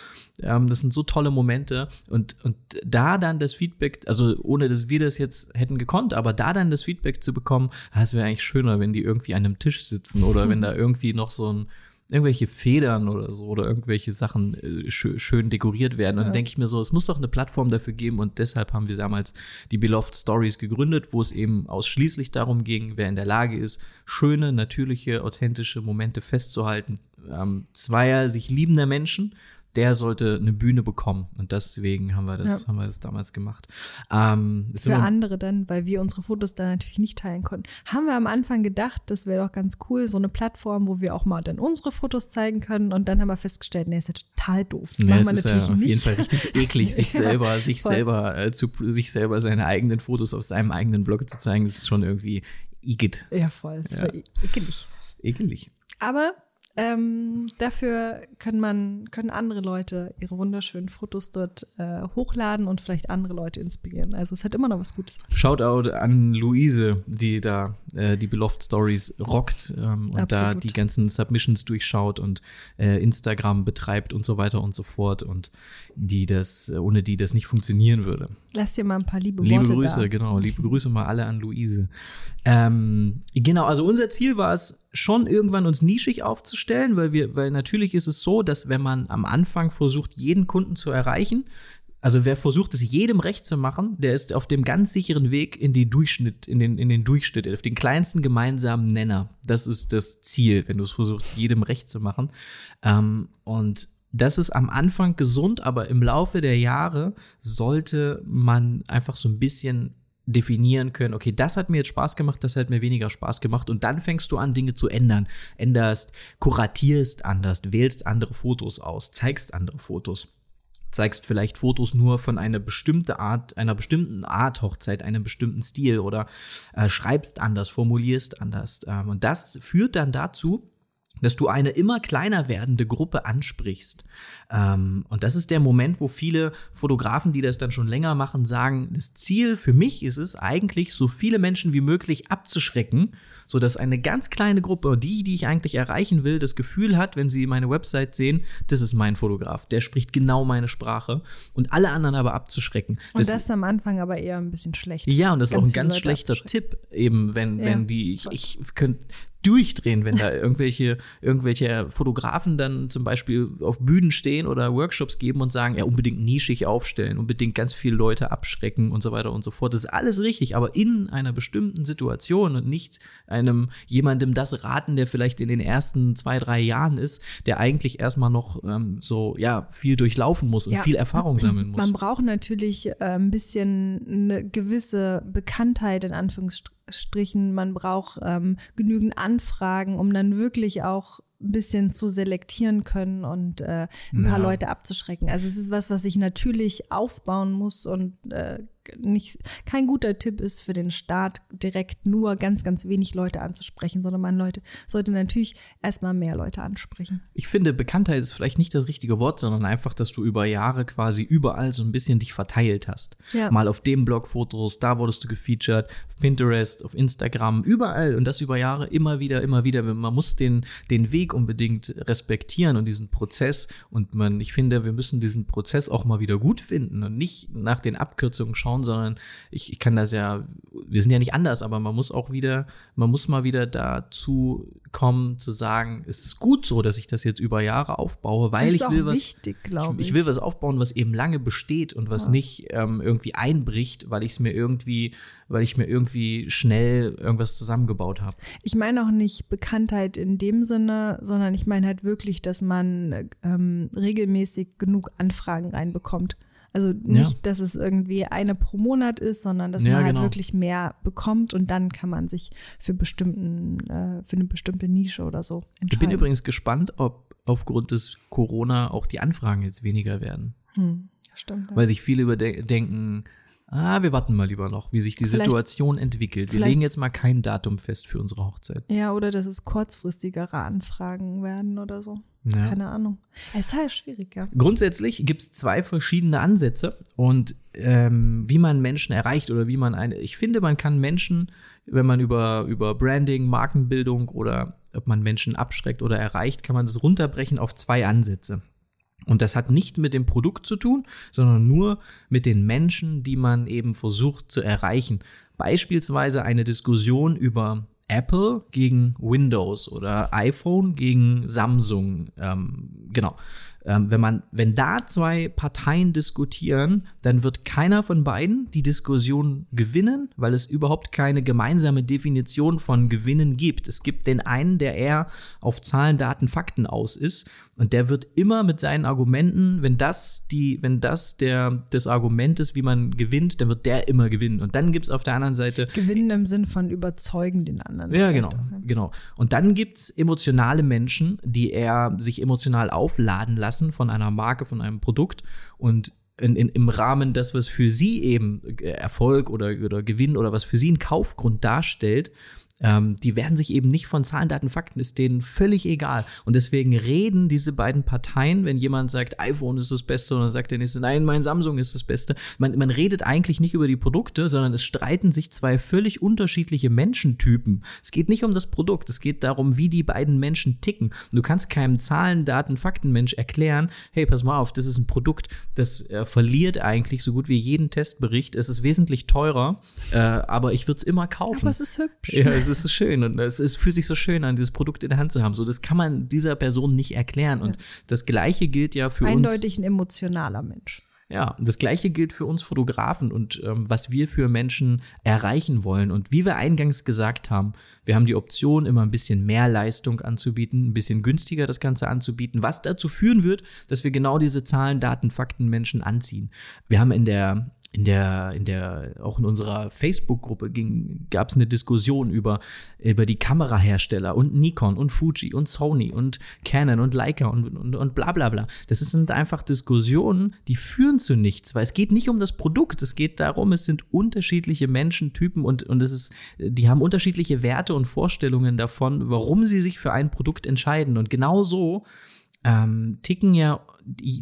A: ähm, das sind so tolle Momente und, und da dann das Feedback, also ohne dass wir das jetzt hätten gekonnt, aber da dann das Feedback zu bekommen, ah, es wäre eigentlich schöner, wenn die irgendwie an einem Tisch sitzen oder wenn <laughs> da irgendwie noch so ein irgendwelche Federn oder so oder irgendwelche Sachen äh, schö schön dekoriert werden. Und dann denke ich mir so, es muss doch eine Plattform dafür geben und deshalb haben wir damals die Beloved Stories gegründet, wo es eben ausschließlich darum ging, wer in der Lage ist, schöne, natürliche, authentische Momente festzuhalten. Ähm, zweier sich liebender Menschen, der sollte eine Bühne bekommen. Und deswegen haben wir das,
B: Ja.
A: haben wir das damals gemacht. Ähm,
B: Für andere dann, weil wir unsere Fotos da natürlich nicht teilen konnten. Haben wir am Anfang gedacht, das wäre doch ganz cool, so eine Plattform, wo wir auch mal dann unsere Fotos zeigen können. Und dann haben wir festgestellt, nee, ist ja total doof. Das
A: Nee,
B: machen wir
A: ist ja
B: natürlich
A: auf
B: nicht.
A: jeden Fall richtig <laughs> eklig, sich
B: Ja,
A: selber, sich
B: voll.
A: selber äh, zu, sich selber seine eigenen Fotos auf seinem eigenen Blog zu zeigen, das ist schon irgendwie igitt,
B: Ja, voll. Das
A: Ja.
B: war ekelig.
A: ekelig.
B: Aber ähm, dafür können man, können andere Leute ihre wunderschönen Fotos dort äh, hochladen und vielleicht andere Leute inspirieren. Also es hat immer noch was Gutes.
A: Shoutout an Luise, die da äh, die Beloved Stories rockt ähm, und da
B: Absolut.
A: die ganzen Submissions durchschaut und äh, Instagram betreibt und so weiter und so fort und die das, äh, ohne die das nicht funktionieren würde.
B: Lass dir mal ein paar liebe,
A: Liebe
B: Worte
A: Grüße,
B: da.
A: genau. Liebe Grüße mal alle an Luise. Ähm, genau, also unser Ziel war es schon irgendwann uns nischig aufzustellen, weil wir, weil natürlich ist es so, dass wenn man am Anfang versucht, jeden Kunden zu erreichen, also wer versucht, es jedem recht zu machen, der ist auf dem ganz sicheren Weg in die Durchschnitt, in den, in den Durchschnitt, auf den kleinsten gemeinsamen Nenner. Das ist das Ziel, wenn du es versuchst, jedem recht zu machen. Ähm, und das ist am Anfang gesund, aber im Laufe der Jahre sollte man einfach so ein bisschen definieren können, okay, das hat mir jetzt Spaß gemacht, das hat mir weniger Spaß gemacht und dann fängst du an, Dinge zu ändern. Änderst, kuratierst anders, wählst andere Fotos aus, zeigst andere Fotos zeigst vielleicht Fotos nur von einer bestimmten Art, einer bestimmten Art Hochzeit, einem bestimmten Stil oder äh, schreibst anders, formulierst anders. Ähm, und das führt dann dazu, dass du eine immer kleiner werdende Gruppe ansprichst. Ähm, und das ist der Moment, wo viele Fotografen, die das dann schon länger machen, sagen, das Ziel für mich ist es eigentlich, so viele Menschen wie möglich abzuschrecken, so dass eine ganz kleine Gruppe, die, die ich eigentlich erreichen will, das Gefühl hat, wenn sie meine Website sehen, das ist mein Fotograf, der spricht genau meine Sprache und alle anderen aber abzuschrecken.
B: Und das ist am Anfang aber eher ein bisschen schlecht.
A: Ja, und das ist auch ein ganz schlechter. Tipp, eben, wenn,
B: Ja,
A: wenn die, ich, ich könnte, durchdrehen, wenn da irgendwelche, irgendwelche Fotografen dann zum Beispiel auf Bühnen stehen oder Workshops geben und sagen, ja, unbedingt nischig aufstellen, unbedingt ganz viele Leute abschrecken und so weiter und so fort. Das ist alles richtig, aber in einer bestimmten Situation und nicht einem jemandem das raten, der vielleicht in den ersten zwei, drei Jahren ist, der eigentlich erstmal noch ähm, so, ja, viel durchlaufen muss und ja, viel Erfahrung sammeln muss.
B: Man braucht natürlich äh, ein bisschen eine gewisse Bekanntheit in Anführungsstrichen Strichen, man braucht ähm, genügend Anfragen, um dann wirklich auch ein bisschen zu selektieren können und äh, ein paar Leute abzuschrecken. Also es ist was, was ich natürlich aufbauen muss und äh, nicht, kein guter Tipp ist für den Start, direkt nur ganz, ganz wenig Leute anzusprechen, sondern man Leute, sollte natürlich erstmal mehr Leute ansprechen.
A: Ich finde, Bekanntheit ist vielleicht nicht das richtige Wort, sondern einfach, dass du über Jahre quasi überall so ein bisschen dich verteilt hast. Ja. Mal auf dem Blog Fotos, da wurdest du gefeatured, auf Pinterest, auf Instagram, überall und das über Jahre immer wieder, immer wieder. Man muss den, den Weg unbedingt respektieren und diesen Prozess und man, ich finde, wir müssen diesen Prozess auch mal wieder gut finden und nicht nach den Abkürzungen schauen, schauen, sondern ich, ich kann das ja, wir sind ja nicht anders, aber man muss auch wieder, man muss mal wieder dazu kommen zu sagen, es ist gut so, dass ich das jetzt über Jahre aufbaue, weil ich will was,
B: wichtig,
A: ich, ich, will was aufbauen, was eben lange besteht und was ja. nicht ähm, irgendwie einbricht, weil ich es mir irgendwie, weil ich mir irgendwie schnell irgendwas zusammengebaut habe.
B: Ich meine auch nicht Bekanntheit in dem Sinne, sondern ich meine halt wirklich, dass man ähm, regelmäßig genug Anfragen reinbekommt. Also nicht, ja. dass es irgendwie eine pro Monat ist, sondern dass ja, man halt genau. wirklich mehr bekommt und dann kann man sich für bestimmten, äh, für eine bestimmte Nische oder so entscheiden.
A: Ich bin übrigens gespannt, ob aufgrund des Corona auch die Anfragen jetzt weniger werden.
B: Hm, stimmt.
A: Ja. Weil sich viele überdenken, ah, wir warten mal lieber noch, wie sich die vielleicht, Situation entwickelt. Wir legen jetzt mal kein Datum fest für unsere Hochzeit.
B: Ja, oder dass es kurzfristigere Anfragen werden oder so. Ja. Keine Ahnung. Es ist halt schwierig, ja.
A: Grundsätzlich gibt es zwei verschiedene Ansätze und ähm, wie man Menschen erreicht oder wie man eine. Ich finde, man kann Menschen, wenn man über, über Branding, Markenbildung oder ob man Menschen abschreckt oder erreicht, kann man das runterbrechen auf zwei Ansätze. Und das hat nicht mit dem Produkt zu tun, sondern nur mit den Menschen, die man eben versucht zu erreichen. Beispielsweise eine Diskussion über Apple gegen Windows oder iPhone gegen Samsung. Ähm, genau. Ähm, wenn man, wenn da zwei Parteien diskutieren, dann wird keiner von beiden die Diskussion gewinnen, weil es überhaupt keine gemeinsame Definition von Gewinnen gibt. Es gibt den einen, der eher auf Zahlen, Daten, Fakten aus ist und der wird immer mit seinen Argumenten, wenn das die, wenn das der das Argument ist, wie man gewinnt, dann wird der immer gewinnen. Und dann gibt es auf der anderen Seite
B: Gewinnen im Sinn von überzeugen den anderen.
A: Ja, genau, auch, ne? genau. Und dann gibt es emotionale Menschen, die eher sich emotional aufladen lassen von einer Marke, von einem Produkt und in, in, im Rahmen das, was für sie eben Erfolg oder, oder Gewinn oder was für sie ein Kaufgrund darstellt, ähm, die werden sich eben nicht von Zahlen, Daten, Fakten, ist denen völlig egal. Und deswegen reden diese beiden Parteien, wenn jemand sagt, iPhone ist das Beste, und dann sagt der nächste, nein, mein Samsung ist das Beste. Man, man redet eigentlich nicht über die Produkte, sondern es streiten sich zwei völlig unterschiedliche Menschentypen. Es geht nicht um das Produkt, es geht darum, wie die beiden Menschen ticken. Und du kannst keinem Zahlen, Daten, Fakten Mensch erklären, hey, pass mal auf, das ist ein Produkt, das äh, verliert eigentlich so gut wie jeden Testbericht. Es ist wesentlich teurer, äh, aber ich würde es immer kaufen.
B: Aber es ist hübsch.
A: Ja, es ist so schön und es, es fühlt sich so schön an, dieses Produkt in der Hand zu haben. So, das kann man dieser Person nicht erklären. Und ja. das Gleiche gilt ja für
B: Eindeutig
A: uns.
B: Eindeutig ein emotionaler Mensch.
A: Ja, das gleiche gilt für uns Fotografen und ähm, was wir für Menschen erreichen wollen. Und wie wir eingangs gesagt haben, wir haben die Option, immer ein bisschen mehr Leistung anzubieten, ein bisschen günstiger das Ganze anzubieten, was dazu führen wird, dass wir genau diese Zahlen, Daten, Fakten Menschen anziehen. Wir haben in der in der, in der, auch in unserer Facebook-Gruppe gab es eine Diskussion über, über die Kamerahersteller und Nikon und Fuji und Sony und Canon und Leica und, und, und bla bla bla. Das sind einfach Diskussionen, die führen zu nichts, weil es geht nicht um das Produkt, es geht darum, es sind unterschiedliche Menschentypen und, und es ist, die haben unterschiedliche Werte und Vorstellungen davon, warum sie sich für ein Produkt entscheiden. Und genau so ähm, ticken ja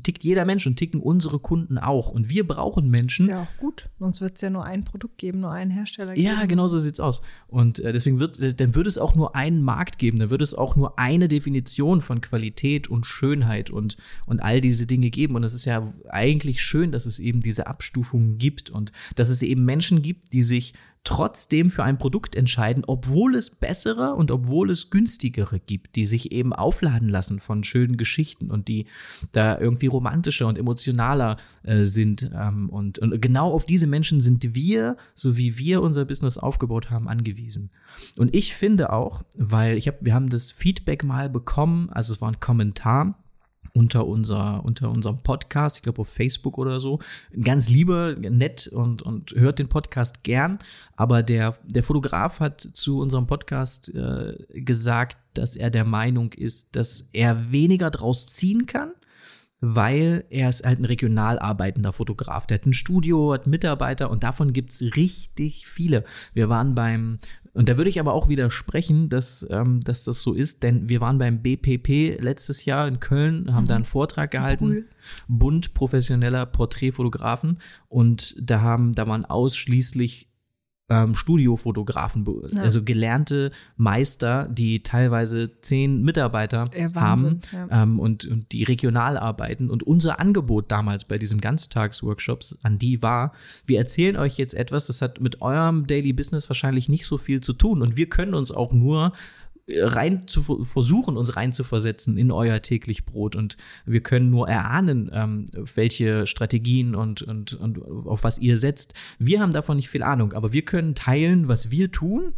A: tickt jeder Mensch und ticken unsere Kunden auch. Und wir brauchen Menschen.
B: Ist ja auch gut. Sonst wird es ja nur ein Produkt geben, nur einen Hersteller geben.
A: Ja, genau so sieht's aus. Und äh, deswegen wird, äh, dann würde es auch nur einen Markt geben. Dann würde es auch nur eine Definition von Qualität und Schönheit und, und all diese Dinge geben. Und es ist ja eigentlich schön, dass es eben diese Abstufungen gibt und dass es eben Menschen gibt, die sich trotzdem für ein Produkt entscheiden, obwohl es bessere und obwohl es günstigere gibt, die sich eben aufladen lassen von schönen Geschichten und die da irgendwie romantischer und emotionaler äh, sind. Ähm, und, und genau auf diese Menschen sind wir, so wie wir unser Business aufgebaut haben, angewiesen. Und ich finde auch, weil ich habe, wir haben das Feedback mal bekommen, also es war ein Kommentar unter, unser, unter unserem Podcast, ich glaube auf Facebook oder so. Ganz lieber, nett und, und hört den Podcast gern. Aber der, der Fotograf hat zu unserem Podcast äh, gesagt, dass er der Meinung ist, dass er weniger draus ziehen kann weil er ist halt ein regional arbeitender Fotograf. Der hat ein Studio, hat Mitarbeiter und davon gibt es richtig viele. Wir waren beim, und da würde ich aber auch widersprechen, dass, ähm, dass das so ist, denn wir waren beim BPP letztes Jahr in Köln, haben mhm. da einen Vortrag gehalten, cool. Bund professioneller Porträtfotografen und da haben, da waren ausschließlich ähm, Studiofotografen, ja. also gelernte Meister, die teilweise zehn Mitarbeiter ja, haben ja. ähm, und, und die regional arbeiten. Und unser Angebot damals bei diesem Ganztagsworkshops an die war, wir erzählen euch jetzt etwas, das hat mit eurem Daily Business wahrscheinlich nicht so viel zu tun. Und wir können uns auch nur rein zu versuchen, uns reinzuversetzen in euer täglich Brot. Und wir können nur erahnen, ähm, welche Strategien und, und, und auf was ihr setzt. Wir haben davon nicht viel Ahnung, aber wir können teilen, was wir tun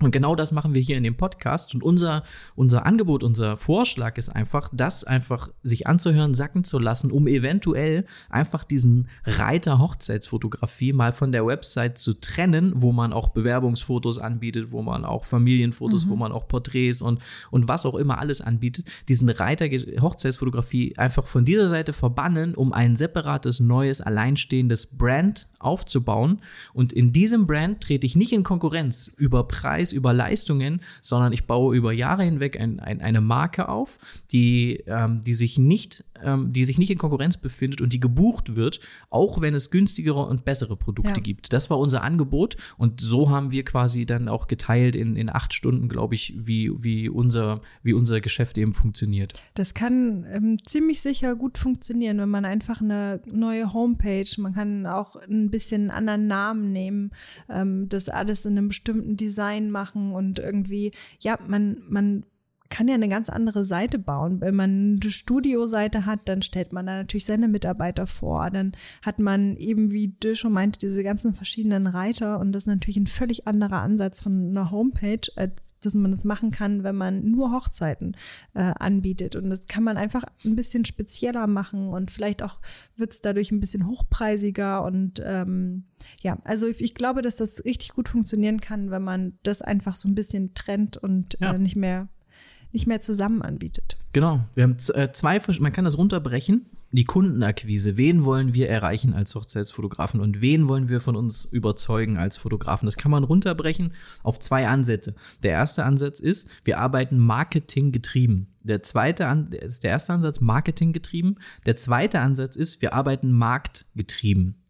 A: und genau das machen wir hier in dem Podcast. Und unser, unser Angebot, unser Vorschlag ist einfach, das einfach sich anzuhören, sacken zu lassen, um eventuell einfach diesen Reiter Hochzeitsfotografie mal von der Website zu trennen, wo man auch Bewerbungsfotos anbietet, wo man auch Familienfotos, mhm. wo man auch Porträts und, und was auch immer alles anbietet. Diesen Reiter Hochzeitsfotografie einfach von dieser Seite verbannen, um ein separates, neues, alleinstehendes Brand aufzubauen. Und in diesem Brand trete ich nicht in Konkurrenz über Preis, über Leistungen, sondern ich baue über Jahre hinweg ein, ein, eine Marke auf, die, ähm, die, sich nicht, ähm, die sich nicht in Konkurrenz befindet und die gebucht wird, auch wenn es günstigere und bessere Produkte ja. gibt. Das war unser Angebot und so haben wir quasi dann auch geteilt in, in acht Stunden, glaube ich, wie, wie, unser, wie unser Geschäft eben funktioniert.
B: Das kann ähm, ziemlich sicher gut funktionieren, wenn man einfach eine neue Homepage, man kann auch ein bisschen einen anderen Namen nehmen, ähm, das alles in einem bestimmten Design machen und irgendwie, ja, man, man kann ja eine ganz andere Seite bauen. Wenn man eine Studioseite hat, dann stellt man da natürlich seine Mitarbeiter vor. Dann hat man eben, wie du schon meinte, diese ganzen verschiedenen Reiter und das ist natürlich ein völlig anderer Ansatz von einer Homepage, als dass man das machen kann, wenn man nur Hochzeiten äh, anbietet. Und das kann man einfach ein bisschen spezieller machen und vielleicht auch wird es dadurch ein bisschen hochpreisiger und ähm, ja, also ich, ich, glaube, dass das richtig gut funktionieren kann, wenn man das einfach so ein bisschen trennt und ja. äh, nicht mehr nicht mehr zusammen anbietet.
A: Genau, wir haben äh, zwei, man kann das runterbrechen. Die Kundenakquise, wen wollen wir erreichen als Hochzeitsfotografen und wen wollen wir von uns überzeugen als Fotografen? Das kann man runterbrechen auf zwei Ansätze. Der erste Ansatz ist, wir arbeiten marketinggetrieben. Der zweite An ist der erste Ansatz marketinggetrieben. Der zweite Ansatz ist, wir arbeiten marktgetrieben.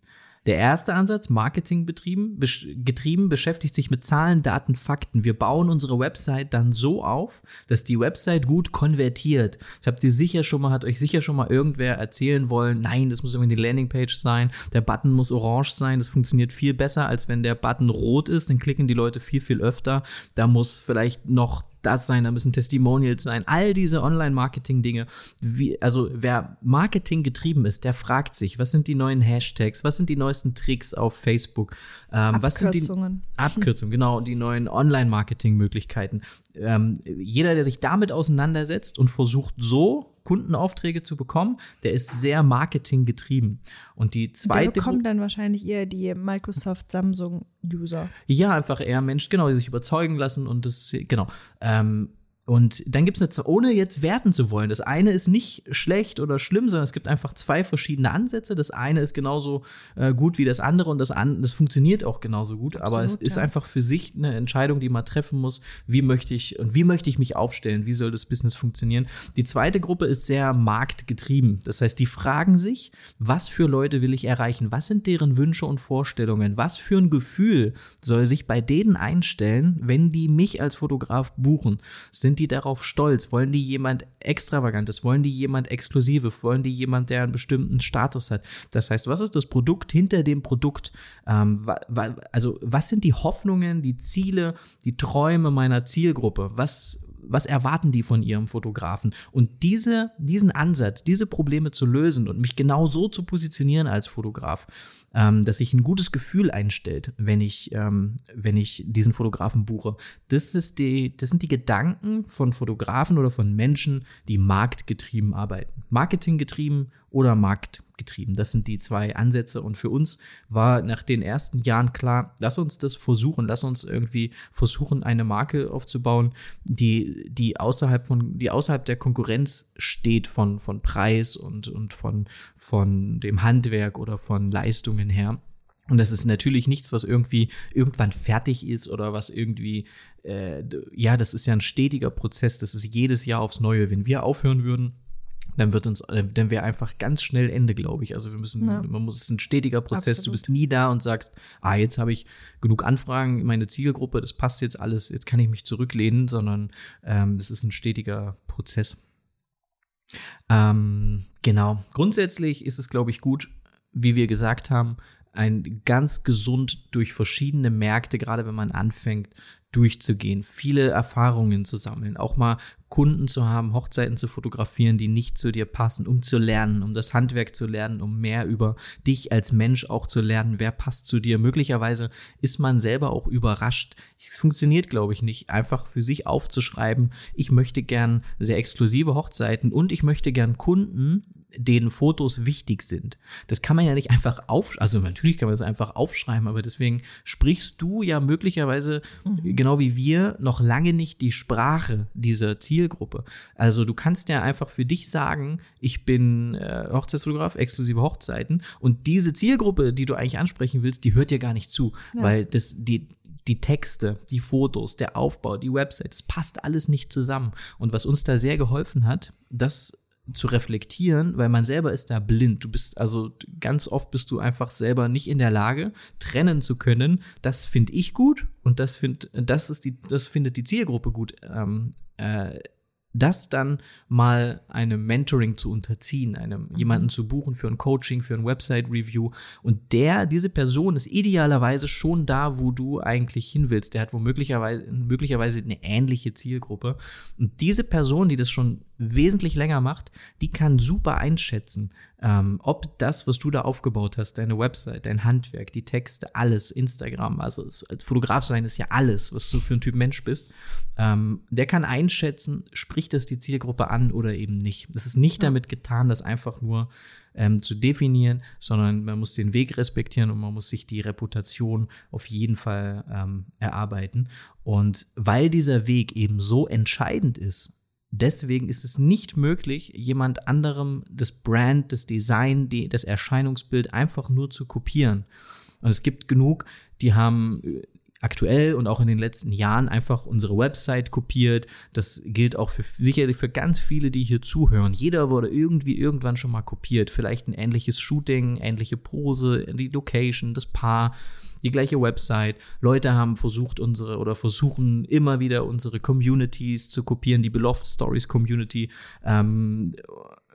A: Der erste Ansatz, Marketing betrieben, getrieben, beschäftigt sich mit Zahlen, Daten, Fakten. Wir bauen unsere Website dann so auf, dass die Website gut konvertiert. Das habt ihr sicher schon mal, hat euch sicher schon mal irgendwer erzählen wollen, nein, das muss irgendwie die Landingpage sein, der Button muss orange sein, das funktioniert viel besser, als wenn der Button rot ist, dann klicken die Leute viel, viel öfter. Da muss vielleicht noch das sein, da müssen Testimonials sein, all diese Online-Marketing-Dinge. Also wer Marketing getrieben ist, der fragt sich, was sind die neuen Hashtags, was sind die neuesten Tricks auf Facebook,
B: ähm, was sind die Abkürzungen,
A: genau, die neuen Online-Marketing-Möglichkeiten. Ähm, jeder, der sich damit auseinandersetzt und versucht so Kundenaufträge zu bekommen, der ist sehr Marketing getrieben. Und die zweite.
B: Der bekommt dann wahrscheinlich eher die Microsoft Samsung User.
A: Ja, einfach eher Menschen, genau, die sich überzeugen lassen und das, genau. Ähm, und dann gibt es eine, ohne jetzt werten zu wollen, das eine ist nicht schlecht oder schlimm, sondern es gibt einfach zwei verschiedene Ansätze. Das eine ist genauso äh, gut wie das andere und das, an, das funktioniert auch genauso gut. Absolut, aber es ist ja. einfach für sich eine Entscheidung, die man treffen muss. Wie möchte ich und wie möchte ich mich aufstellen? Wie soll das Business funktionieren? Die zweite Gruppe ist sehr marktgetrieben. Das heißt, die fragen sich, was für Leute will ich erreichen? Was sind deren Wünsche und Vorstellungen? Was für ein Gefühl soll sich bei denen einstellen, wenn die mich als Fotograf buchen? Sind Die darauf stolz? Wollen die jemand Extravagantes? Wollen die jemand Exklusives? Wollen die jemand, der einen bestimmten Status hat? Das heißt, was ist das Produkt hinter dem Produkt? Ähm, wa, wa, also, was sind die Hoffnungen, die Ziele, die Träume meiner Zielgruppe? Was, was erwarten die von ihrem Fotografen? Und diese, diesen Ansatz, diese Probleme zu lösen und mich genau so zu positionieren als Fotograf, ähm, dass sich ein gutes Gefühl einstellt, wenn ich, ähm, wenn ich diesen Fotografen buche. Das, ist die, das sind die Gedanken von Fotografen oder von Menschen, die marktgetrieben arbeiten. Marketinggetrieben oder marktgetrieben. Das sind die zwei Ansätze. Und für uns war nach den ersten Jahren klar, lass uns das versuchen, lass uns irgendwie versuchen, eine Marke aufzubauen, die, die außerhalb von, die außerhalb der Konkurrenz steht von, von Preis und, und von, von dem Handwerk oder von Leistungen her. Und das ist natürlich nichts, was irgendwie irgendwann fertig ist oder was irgendwie, äh, ja, das ist ja ein stetiger Prozess. Das ist jedes Jahr aufs Neue. Wenn wir aufhören würden, dann wird uns, dann wäre einfach ganz schnell Ende, glaube ich. Also wir müssen, ja. man muss, es ist ein stetiger Prozess. Absolut. Du bist nie da und sagst, ah, jetzt habe ich genug Anfragen, meine Zielgruppe, das passt jetzt alles, jetzt kann ich mich zurücklehnen, sondern ähm, das ist ein stetiger Prozess. Ähm, genau. Grundsätzlich ist es, glaube ich, gut, wie wir gesagt haben, ein ganz gesund durch verschiedene Märkte, gerade wenn man anfängt, durchzugehen, viele Erfahrungen zu sammeln, auch mal Kunden zu haben, Hochzeiten zu fotografieren, die nicht zu dir passen, um zu lernen, um das Handwerk zu lernen, um mehr über dich als Mensch auch zu lernen, wer passt zu dir. Möglicherweise ist man selber auch überrascht. Es funktioniert, glaube ich, nicht, einfach für sich aufzuschreiben, ich möchte gern sehr exklusive Hochzeiten und ich möchte gern Kunden, denen Fotos wichtig sind. Das kann man ja nicht einfach auf, also natürlich kann man das einfach aufschreiben, aber deswegen sprichst du ja möglicherweise, mhm. genau wie wir, noch lange nicht die Sprache dieser Zielgruppe. Also du kannst ja einfach für dich sagen, ich bin äh, Hochzeitsfotograf, exklusive Hochzeiten und diese Zielgruppe, die du eigentlich ansprechen willst, die hört dir gar nicht zu, ja. weil das, die, die Texte, die Fotos, der Aufbau, die Website, das passt alles nicht zusammen. Und was uns da sehr geholfen hat, das zu reflektieren, weil man selber ist da blind. Du bist also ganz oft bist du einfach selber nicht in der Lage, trennen zu können. Das finde ich gut und das find, das ist die, das findet die Zielgruppe gut. Ähm, äh, das dann mal einem Mentoring zu unterziehen, einem mhm. jemanden zu buchen für ein Coaching, für ein Website-Review. Und der, diese Person ist idealerweise schon da, wo du eigentlich hin willst. Der hat womöglicherweise möglicherweise eine ähnliche Zielgruppe. Und diese Person, die das schon wesentlich länger macht, die kann super einschätzen, ähm, ob das, was du da aufgebaut hast, deine Website, dein Handwerk, die Texte, alles, Instagram, also als Fotograf sein ist ja alles, was du für ein Typ Mensch bist, ähm, der kann einschätzen, spricht das die Zielgruppe an oder eben nicht. Das ist nicht damit getan, das einfach nur ähm, zu definieren, sondern man muss den Weg respektieren und man muss sich die Reputation auf jeden Fall ähm, erarbeiten. Und weil dieser Weg eben so entscheidend ist, Deswegen ist es nicht möglich, jemand anderem das Brand, das Design, die, das Erscheinungsbild einfach nur zu kopieren. Und es gibt genug, die haben äh, aktuell und auch in den letzten Jahren einfach unsere Website kopiert. Das gilt auch für sicherlich für ganz viele, die hier zuhören. Jeder wurde irgendwie irgendwann schon mal kopiert. Vielleicht ein ähnliches Shooting, ähnliche Pose, die Location, das Paar die gleiche Website. Leute haben versucht, unsere oder versuchen immer wieder unsere Communities zu kopieren, die Beloved Stories Community. Ähm,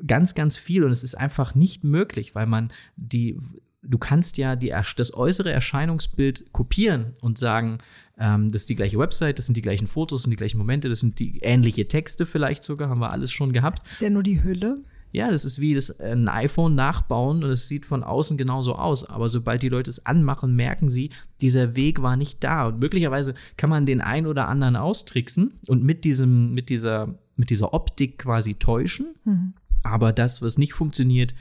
A: ganz, ganz viel. Und es ist einfach nicht möglich, weil man die, du kannst ja die, das äußere Erscheinungsbild kopieren und sagen, ähm, das ist die gleiche Website, das sind die gleichen Fotos, das sind die gleichen Momente, das sind die ähnliche Texte vielleicht sogar, haben wir alles schon gehabt.
B: ist ja nur die Hülle.
A: Ja, das ist wie das äh, ein iPhone nachbauen und es sieht von außen genauso aus. Aber sobald die Leute es anmachen, merken sie, dieser Weg war nicht da. Und möglicherweise kann man den ein oder anderen austricksen und mit diesem, mit dieser, mit dieser Optik quasi täuschen. Mhm. Aber das, was nicht funktioniert,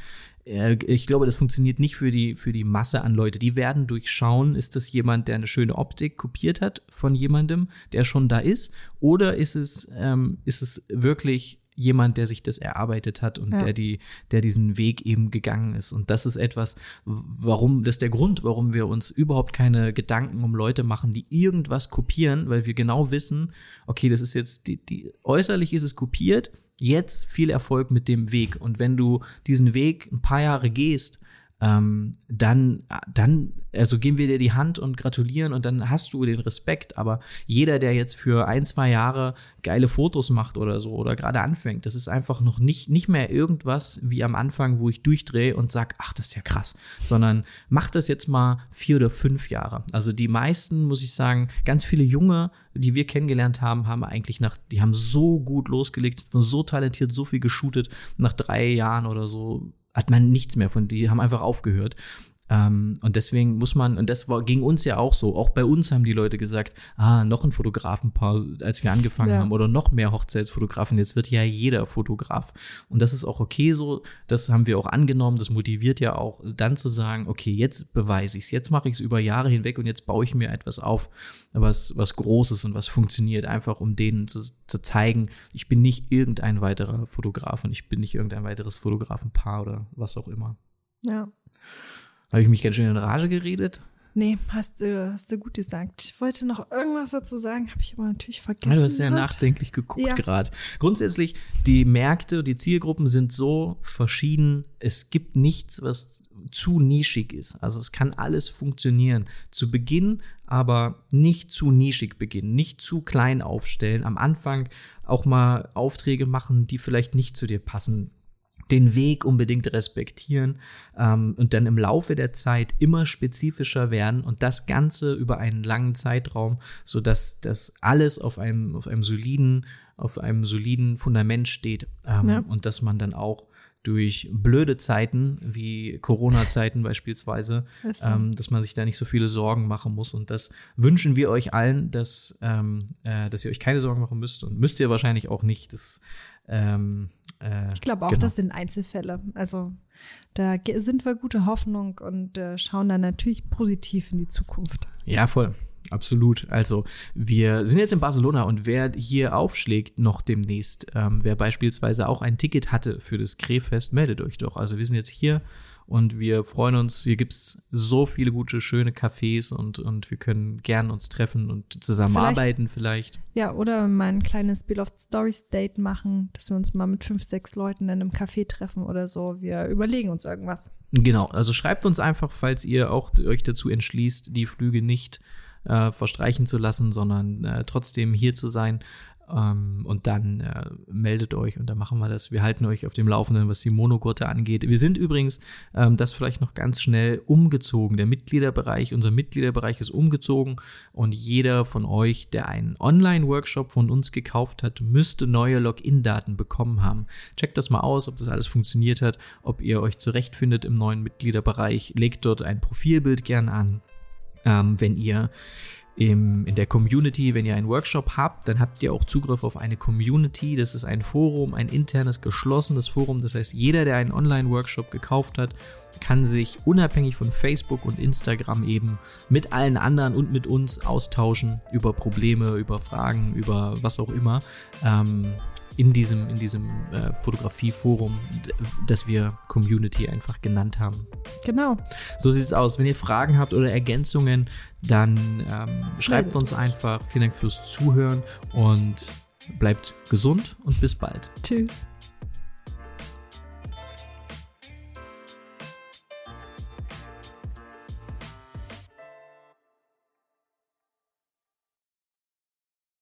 A: äh, ich glaube, das funktioniert nicht für die, für die Masse an Leute. Die werden durchschauen, ist das jemand, der eine schöne Optik kopiert hat von jemandem, der schon da ist, oder ist es, ähm, ist es wirklich jemand, der sich das erarbeitet hat und ja. der die, der diesen Weg eben gegangen ist. Und das ist etwas, warum, das ist der Grund, warum wir uns überhaupt keine Gedanken um Leute machen, die irgendwas kopieren, weil wir genau wissen, okay, das ist jetzt, die, die, äußerlich ist es kopiert, jetzt viel Erfolg mit dem Weg. Und wenn du diesen Weg ein paar Jahre gehst, ähm, dann, dann, also geben wir dir die Hand und gratulieren und dann hast du den Respekt. Aber jeder, der jetzt für ein, zwei Jahre geile Fotos macht oder so oder gerade anfängt, das ist einfach noch nicht, nicht mehr irgendwas wie am Anfang, wo ich durchdrehe und sag, ach, das ist ja krass, sondern mach das jetzt mal vier oder fünf Jahre. Also die meisten, muss ich sagen, ganz viele Junge, die wir kennengelernt haben, haben eigentlich nach, die haben so gut losgelegt, so talentiert, so viel geshootet. Nach drei Jahren oder so hat man nichts mehr von, die haben einfach aufgehört. Ähm, und deswegen muss man, und das war, ging uns ja auch so, auch bei uns haben die Leute gesagt, ah, noch ein Fotografenpaar, als wir angefangen ja. haben, oder noch mehr Hochzeitsfotografen, jetzt wird ja jeder Fotograf. Und das ist auch okay so, das haben wir auch angenommen, das motiviert ja auch, dann zu sagen, okay, jetzt beweise ich es, jetzt mache ich es über Jahre hinweg und jetzt baue ich mir etwas auf, was, was Großes und was funktioniert, einfach um denen zu, zu zeigen, ich bin nicht irgendein weiterer Fotograf und ich bin nicht irgendein weiteres Fotografenpaar oder was auch immer.
B: Ja.
A: Habe ich mich ganz schön in Rage geredet?
B: Nee, hast du, hast du gut gesagt. Ich wollte noch irgendwas dazu sagen, habe ich aber natürlich vergessen.
A: Ja, du hast ja nachdenklich geguckt ja. gerade. Grundsätzlich, die Märkte, die Zielgruppen sind so verschieden. Es gibt nichts, was zu nischig ist. Also es kann alles funktionieren. Zu Beginn aber nicht zu nischig beginnen, nicht zu klein aufstellen. Am Anfang auch mal Aufträge machen, die vielleicht nicht zu dir passen den Weg unbedingt respektieren ähm, und dann im Laufe der Zeit immer spezifischer werden und das Ganze über einen langen Zeitraum, sodass das alles auf einem, auf einem soliden, auf einem soliden Fundament steht ähm, ja. und dass man dann auch durch blöde Zeiten wie Corona-Zeiten beispielsweise, ähm, dass man sich da nicht so viele Sorgen machen muss. Und das wünschen wir euch allen, dass, ähm, äh, dass ihr euch keine Sorgen machen müsst und müsst ihr wahrscheinlich auch nicht. Das ähm,
B: äh, ich glaube auch, genau. das sind Einzelfälle. Also da sind wir gute Hoffnung und äh, schauen dann natürlich positiv in die Zukunft.
A: Ja, voll. Absolut. Also wir sind jetzt in Barcelona und wer hier aufschlägt noch demnächst, ähm, wer beispielsweise auch ein Ticket hatte für das Krefest, meldet euch doch. Also wir sind jetzt hier und wir freuen uns, hier gibt es so viele gute, schöne Cafés und, und wir können gern uns treffen und zusammenarbeiten vielleicht. vielleicht.
B: Ja, oder mal ein kleines Bill of Stories Date machen, dass wir uns mal mit fünf, sechs Leuten in einem Café treffen oder so. Wir überlegen uns irgendwas.
A: Genau, also schreibt uns einfach, falls ihr auch euch dazu entschließt, die Flüge nicht äh, verstreichen zu lassen, sondern äh, trotzdem hier zu sein. Ähm, und dann äh, meldet euch und dann machen wir das. Wir halten euch auf dem Laufenden, was die Monogurte angeht. Wir sind übrigens, ähm, das vielleicht noch ganz schnell, umgezogen. Der Mitgliederbereich, unser Mitgliederbereich ist umgezogen und jeder von euch, der einen Online-Workshop von uns gekauft hat, müsste neue Login-Daten bekommen haben. Checkt das mal aus, ob das alles funktioniert hat, ob ihr euch zurechtfindet im neuen Mitgliederbereich. Legt dort ein Profilbild gern an. Ähm, wenn ihr im, in der Community, wenn ihr einen Workshop habt, dann habt ihr auch Zugriff auf eine Community. Das ist ein Forum, ein internes, geschlossenes Forum. Das heißt, jeder, der einen Online-Workshop gekauft hat, kann sich unabhängig von Facebook und Instagram eben mit allen anderen und mit uns austauschen über Probleme, über Fragen, über was auch immer. Ähm, in diesem, in diesem äh, Fotografieforum, das wir Community einfach genannt haben.
B: Genau.
A: So sieht es aus. Wenn ihr Fragen habt oder Ergänzungen, dann ähm, schreibt uns einfach. Vielen Dank fürs Zuhören und bleibt gesund und bis bald.
B: Tschüss.